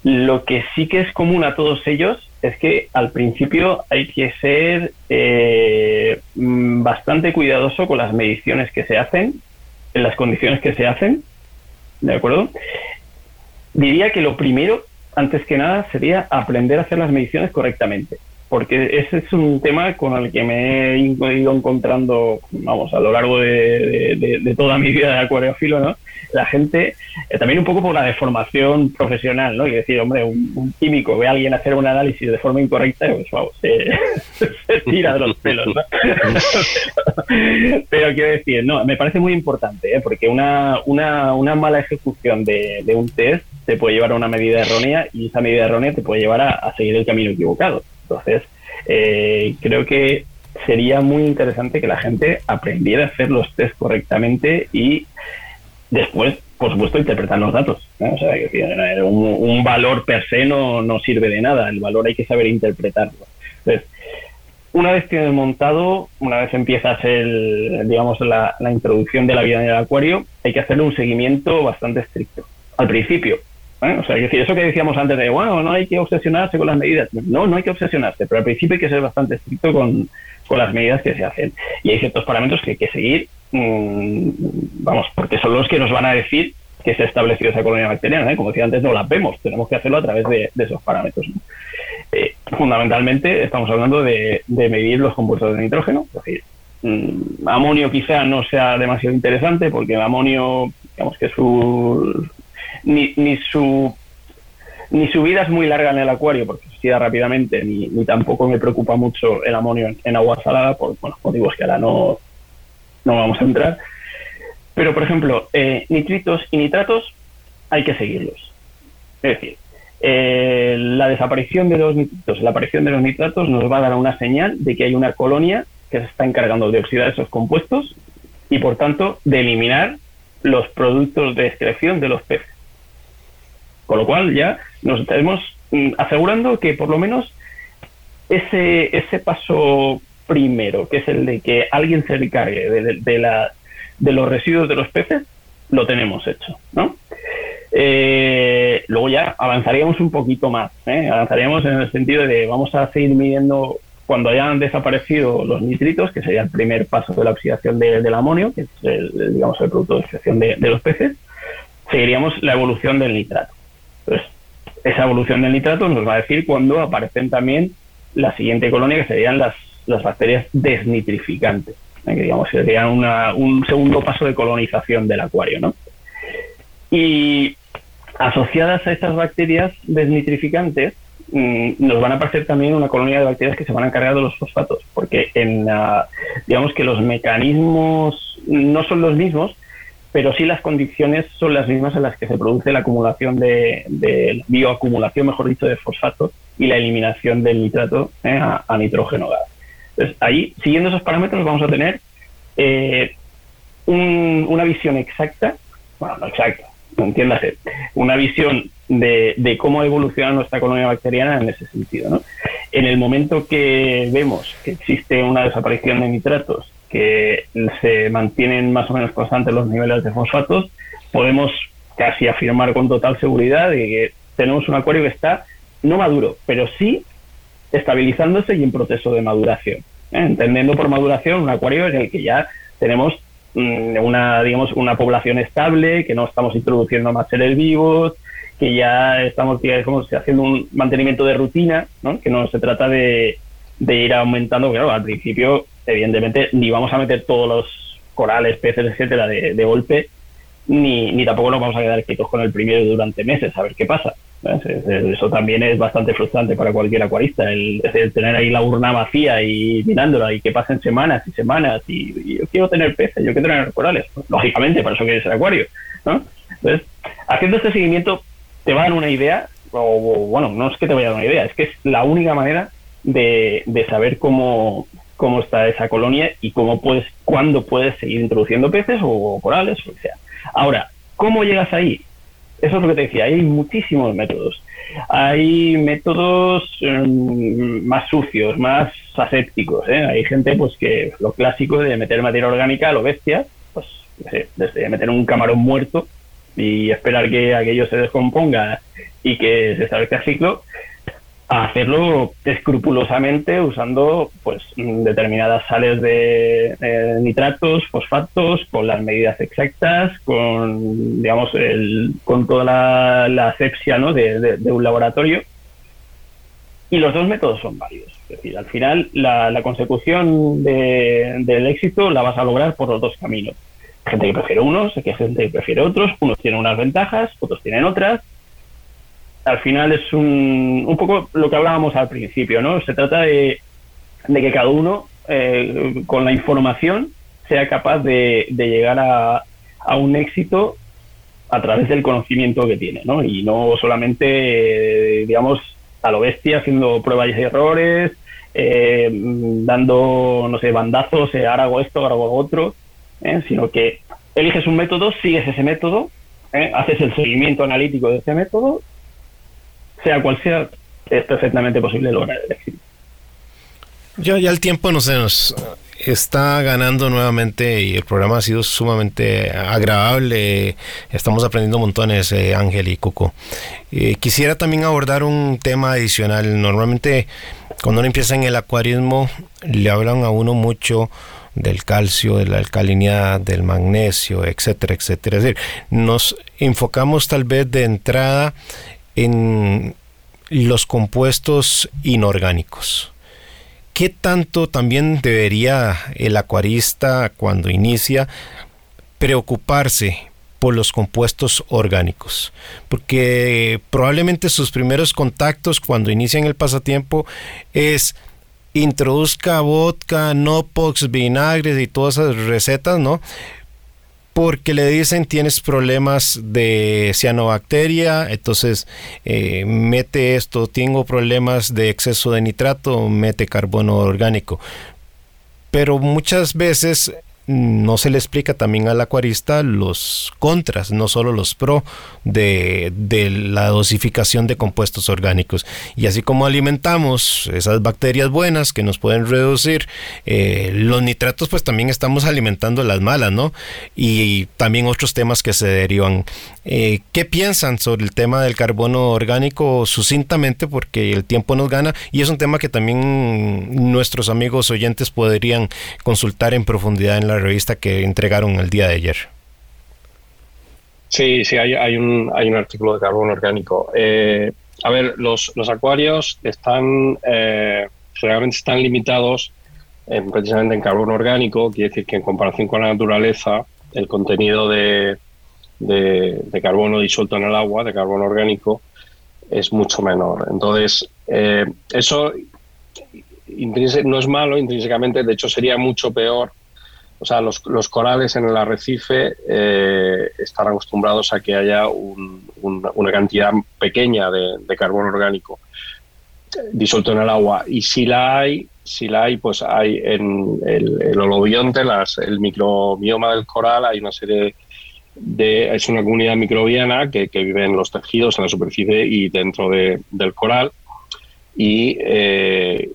D: Lo que sí que es común a todos ellos es que al principio hay que ser eh, mm, bastante cuidadoso con las mediciones que se hacen, en las condiciones que se hacen, ¿de acuerdo? Diría que lo primero antes que nada, sería aprender a hacer las mediciones correctamente. Porque ese es un tema con el que me he ido encontrando, vamos, a lo largo de, toda mi vida de acuariofilo, ¿no? La gente, eh, también un poco por la deformación profesional, ¿no? Y decir, hombre, un, químico ve a alguien hacer un análisis de forma incorrecta, pues vamos, se, tira de los pelos, ¿no? Pero quiero decir, no, me parece muy importante, ¿eh? Porque una, una, una mala ejecución de, de un test te puede llevar a una medida errónea y esa medida errónea te puede llevar a, seguir el camino equivocado. Entonces, eh, creo que sería muy interesante que la gente aprendiera a hacer los test correctamente y después, por supuesto, interpretar los datos. O sea, que un, valor per se no, no sirve de nada, el valor hay que saber interpretarlo. Entonces, una vez tienes montado, una vez empiezas el, digamos, la, la introducción de la vida en el acuario, hay que hacerle un seguimiento bastante estricto. Al principio, O sea, es decir, eso que decíamos antes de, bueno, no hay que obsesionarse con las medidas. No, no hay que obsesionarse, pero al principio hay que ser bastante estricto con, las medidas que se hacen. Y hay ciertos parámetros que hay que seguir, mm, vamos, porque son los que nos van a decir que se ha establecido esa colonia bacteriana. ¿eh? Como decía antes, no las vemos, tenemos que hacerlo a través de, esos parámetros. Eh, fundamentalmente estamos hablando de, medir los compuestos de nitrógeno, mm, amonio quizá no sea demasiado interesante porque el amonio, digamos que su, ni, ni su ni su vida es muy larga en el acuario porque se oxida rápidamente, ni, ni, tampoco me preocupa mucho el amonio en, agua salada por bueno, motivos que ahora no, no vamos a entrar. Pero, por ejemplo, eh, nitritos y nitratos hay que seguirlos. Es decir, eh, la desaparición de los nitritos, la aparición de los nitratos nos va a dar una señal de que hay una colonia que se está encargando de oxidar esos compuestos y, por tanto, de eliminar los productos de excreción de los peces. Con lo cual ya nos estaremos mm, asegurando que por lo menos ese, ese paso primero, que es el de que alguien se encargue de, la, de los residuos de los peces, lo tenemos hecho, ¿no? Eh, luego ya avanzaríamos un poquito más, ¿eh? avanzaríamos en el sentido de vamos a seguir midiendo cuando hayan desaparecido los nitritos, que sería el primer paso de la oxidación del amonio, que es el, digamos, el producto de excreción de, de los peces, seguiríamos la evolución del nitrato. Entonces, esa evolución del nitrato nos va a decir cuándo aparecen también la siguiente colonia, que serían las, las bacterias desnitrificantes, ¿eh? que digamos serían un segundo paso de colonización del acuario. ¿no? Y asociadas a estas bacterias desnitrificantes, mm, nos van a aparecer también una colonia de bacterias que se van a encargar de los fosfatos, porque en digamos que los mecanismos no son los mismos, pero sí las condiciones son las mismas en las que se produce la acumulación de, de bioacumulación, mejor dicho, de fosfato y la eliminación del nitrato eh, a, nitrógeno gas. Entonces, ahí, siguiendo esos parámetros, vamos a tener eh, una visión exacta, bueno, no exacta, entiéndase, una visión de, cómo evoluciona nuestra colonia bacteriana en ese sentido. ¿no? En el momento que vemos que existe una desaparición de nitratos, que se mantienen más o menos constantes los niveles de fosfatos, podemos casi afirmar con total seguridad de que tenemos un acuario que está no maduro, pero sí estabilizándose y en proceso de maduración. ¿eh? Entendiendo por maduración un acuario en el que ya tenemos mm, una, digamos, una población estable, que no estamos introduciendo más seres vivos, que ya estamos digamos, haciendo un mantenimiento de rutina, que no se trata de, ir aumentando, claro, al principio, evidentemente, ni vamos a meter todos los corales, peces, etcétera, de, de golpe, ni, ni tampoco nos vamos a quedar quietos con el primero durante meses a ver qué pasa. Eso también es bastante frustrante para cualquier acuarista, el, tener ahí la urna vacía y mirándola y que pasen semanas y semanas y, yo quiero tener peces, yo quiero tener corales. Lógicamente, para eso quieres el acuario. ¿no? Entonces, haciendo este seguimiento te va a dar una idea, o, bueno, no es que te vaya a dar una idea, es que es la única manera de, saber cómo, cómo está esa colonia y cómo puedes, cuándo puedes seguir introduciendo peces o corales, o lo que sea. Ahora, ¿cómo llegas ahí? Eso es lo que te decía, hay muchísimos métodos. Hay métodos em, más sucios, más asépticos. ¿eh? Hay gente pues que lo clásico de meter materia orgánica a lo bestia, pues desde meter un camarón muerto y esperar que aquello se descomponga y que se establezca el ciclo, a hacerlo escrupulosamente usando pues determinadas sales de, nitratos, fosfatos, con las medidas exactas, con digamos el, con toda la, asepsia ¿no? de, un laboratorio. Y los dos métodos son válidos. Es decir, al final la, consecución del éxito la vas a lograr por los dos caminos. Gente que prefiere unos, hay gente que prefiere otros, unos tienen unas ventajas, otros tienen otras, al final es un, un poco lo que hablábamos al principio, ¿no? Se trata de, que cada uno, eh, con la información, sea capaz de, llegar a, a, un éxito a través del conocimiento que tiene, ¿no? Y no solamente, digamos, a lo bestia, haciendo pruebas y errores, eh, dando, no sé, bandazos, eh, ahora hago esto, ahora hago otro, sino que eliges un método, sigues ese método, haces el seguimiento analítico de ese método sea cual sea, es perfectamente posible lograr el éxito.
A: Ya, ya el tiempo nos está ganando nuevamente y el programa ha sido sumamente agradable. Estamos aprendiendo montones, eh, Ángel y Cuco. Eh, quisiera también abordar un tema adicional. Normalmente cuando uno empieza en el acuarismo le hablan a uno mucho del calcio, de la alcalinidad, del magnesio, etcétera, etcétera. Es decir, nos enfocamos tal vez de entrada en los compuestos inorgánicos. ¿Qué tanto también debería el acuarista cuando inicia preocuparse por los compuestos orgánicos? Porque probablemente sus primeros contactos cuando inician el pasatiempo es introduzca vodka, nopox, vinagres y todas esas recetas, ¿no? Porque le dicen tienes problemas de cianobacteria, entonces eh, mete esto, tengo problemas de exceso de nitrato, mete carbono orgánico. Pero muchas veces no se le explica también al acuarista los contras, no solo los pro de, la dosificación de compuestos orgánicos. Y así como alimentamos esas bacterias buenas que nos pueden reducir eh, los nitratos, pues también estamos alimentando las malas, ¿no? Y, también otros temas que se derivan. Eh, ¿Qué piensan sobre el tema del carbono orgánico sucintamente? Porque el tiempo nos gana y es un tema que también nuestros amigos oyentes podrían consultar en profundidad en la revista que entregaron el día de ayer.
C: Sí, sí, hay, hay, un, hay un artículo de carbono orgánico. Eh, a ver, los, los acuarios están, eh, realmente están limitados precisamente en carbono orgánico, quiere decir que en comparación con la naturaleza, el contenido de, de, carbono disuelto en el agua, de carbono orgánico, es mucho menor. Entonces, eh, eso no es malo intrínsecamente, de hecho sería mucho peor o sea, los, corales en el arrecife eh, están acostumbrados a que haya una cantidad pequeña de, carbono orgánico disuelto en el agua. Y si la hay, si la hay, pues hay en el, el el microbioma del coral, hay una serie de, es una comunidad microbiana que, vive en los tejidos, en la superficie y dentro del coral. Y eh,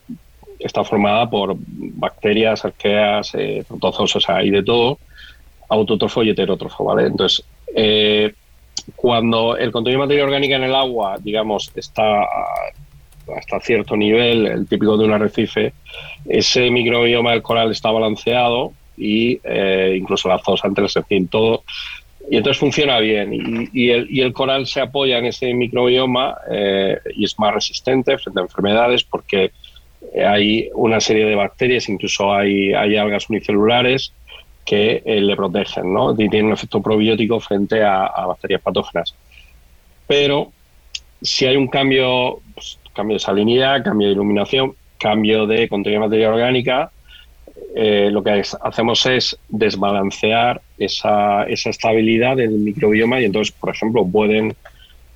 C: está formada por bacterias, arqueas, eh, o sea, hay de todo, autótrofo y heterótrofo, ¿vale? Entonces, eh, cuando el contenido de materia orgánica en el agua, digamos, está hasta cierto nivel, el típico de un arrecife, ese microbioma del coral está balanceado y eh, incluso las zoosantles, en fin, todo. Y entonces funciona bien. Y, el, y el, coral se apoya en ese microbioma eh, y es más resistente frente a enfermedades porque hay una serie de bacterias, incluso hay, hay algas unicelulares que eh, le protegen, ¿no? Y tienen un efecto probiótico frente a, bacterias patógenas. Pero si hay un cambio, pues, cambio de salinidad, cambio de iluminación, cambio de contenido de materia orgánica, eh, lo que hacemos es desbalancear esa, esa, estabilidad del microbioma y entonces, por ejemplo, pueden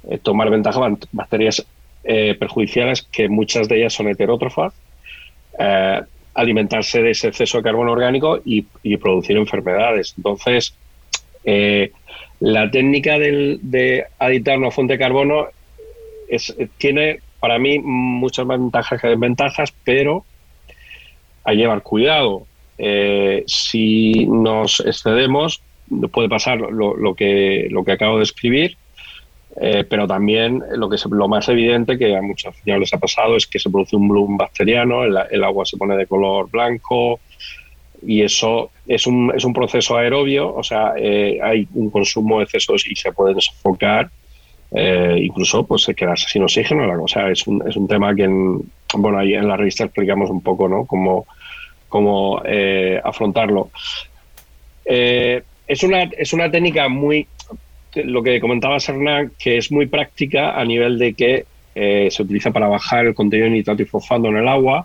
C: eh, tomar ventaja bacterias eh, perjudiciales, que muchas de ellas son heterótrofas, eh, alimentarse de ese exceso de carbono orgánico y, producir enfermedades. Entonces, eh, la técnica de aditar una fuente de carbono tiene para mí muchas ventajas que desventajas, pero que llevar cuidado. si nos excedemos, puede pasar lo, que, lo que acabo de escribir, eh, pero también lo que lo más evidente que a muchos aficionados les ha pasado es que se produce un bloom bacteriano, el, agua se pone de color blanco y eso es un, es un proceso aerobio, o sea, eh, hay un consumo de excesos y se pueden sofocar, eh, incluso pues quedarse sin oxígeno, o sea, es un, es un tema que en, bueno, ahí en la revista explicamos un poco, ¿no? Cómo, cómo afrontarlo. es, una, es una técnica muy lo que comentaba Hernán, que es muy práctica a nivel de que eh, se utiliza para bajar el contenido de nitrato y fosfato en el agua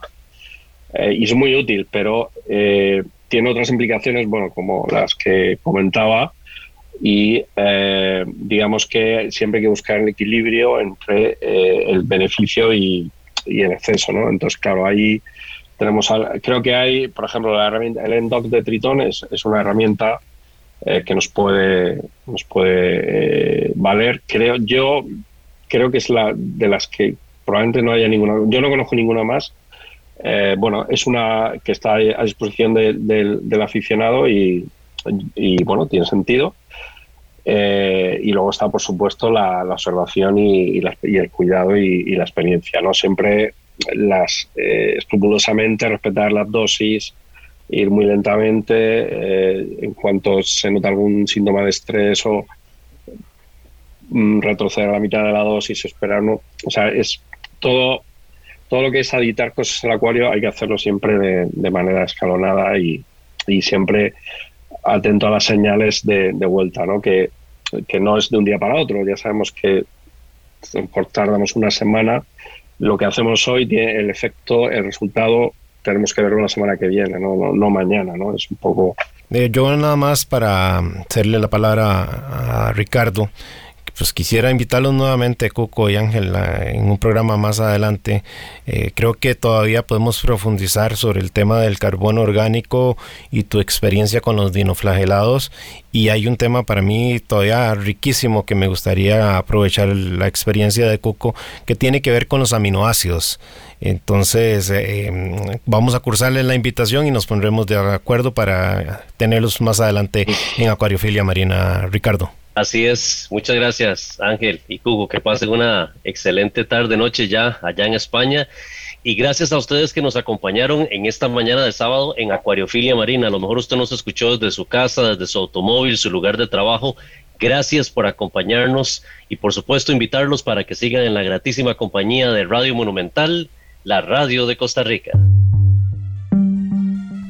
C: eh, y es muy útil, pero eh, tiene otras implicaciones, bueno, como las que comentaba y digamos que siempre hay que buscar el equilibrio entre el beneficio y, el exceso, ¿no? Entonces, claro, ahí tenemos, creo que hay, por ejemplo, la herramienta, el ENDOC de Triton es, es una herramienta eh, que nos puede, nos puede eh, valer. Creo, yo creo que es la de las que probablemente no haya ninguna, yo no conozco ninguna más. Eh, bueno, es una que está a disposición del aficionado y, bueno, tiene sentido. y luego está, por supuesto, la, observación y, el cuidado y, la experiencia. ¿no? Siempre las escrupulosamente respetar las dosis, ir muy lentamente, eh, en cuanto se nota algún síntoma de estrés o mm, retroceder a la mitad de la dosis, esperar, ¿no? o sea, es todo, todo lo que es aditar cosas al acuario hay que hacerlo siempre de, manera escalonada y, siempre atento a las señales de, vuelta, ¿no? Que, que, no es de un día para otro, ya sabemos que por tardamos una semana, lo que hacemos hoy tiene el efecto, el resultado tenemos que verlo la semana que viene, no, no, mañana, ¿no? Es un poco...
A: Eh, yo nada más para hacerle la palabra a Ricardo, pues quisiera invitarlos nuevamente, Coco y Ángel, en un programa más adelante. Eh, creo que todavía podemos profundizar sobre el tema del carbono orgánico y tu experiencia con los dinoflagelados. Y hay un tema para mí todavía riquísimo que me gustaría aprovechar la experiencia de Coco, que tiene que ver con los aminoácidos. Entonces, eh, vamos a cursarle la invitación y nos pondremos de acuerdo para tenerlos más adelante en Acuariofilia Marina. Ricardo.
B: Así es, muchas gracias Ángel y Hugo, que pasen una excelente tarde, noche ya allá en España. Y gracias a ustedes que nos acompañaron en esta mañana de sábado en Acuariofilia Marina. A lo mejor usted nos escuchó desde su casa, desde su automóvil, su lugar de trabajo. Gracias por acompañarnos y por supuesto invitarlos para que sigan en la gratísima compañía de Radio Monumental, la radio de Costa Rica.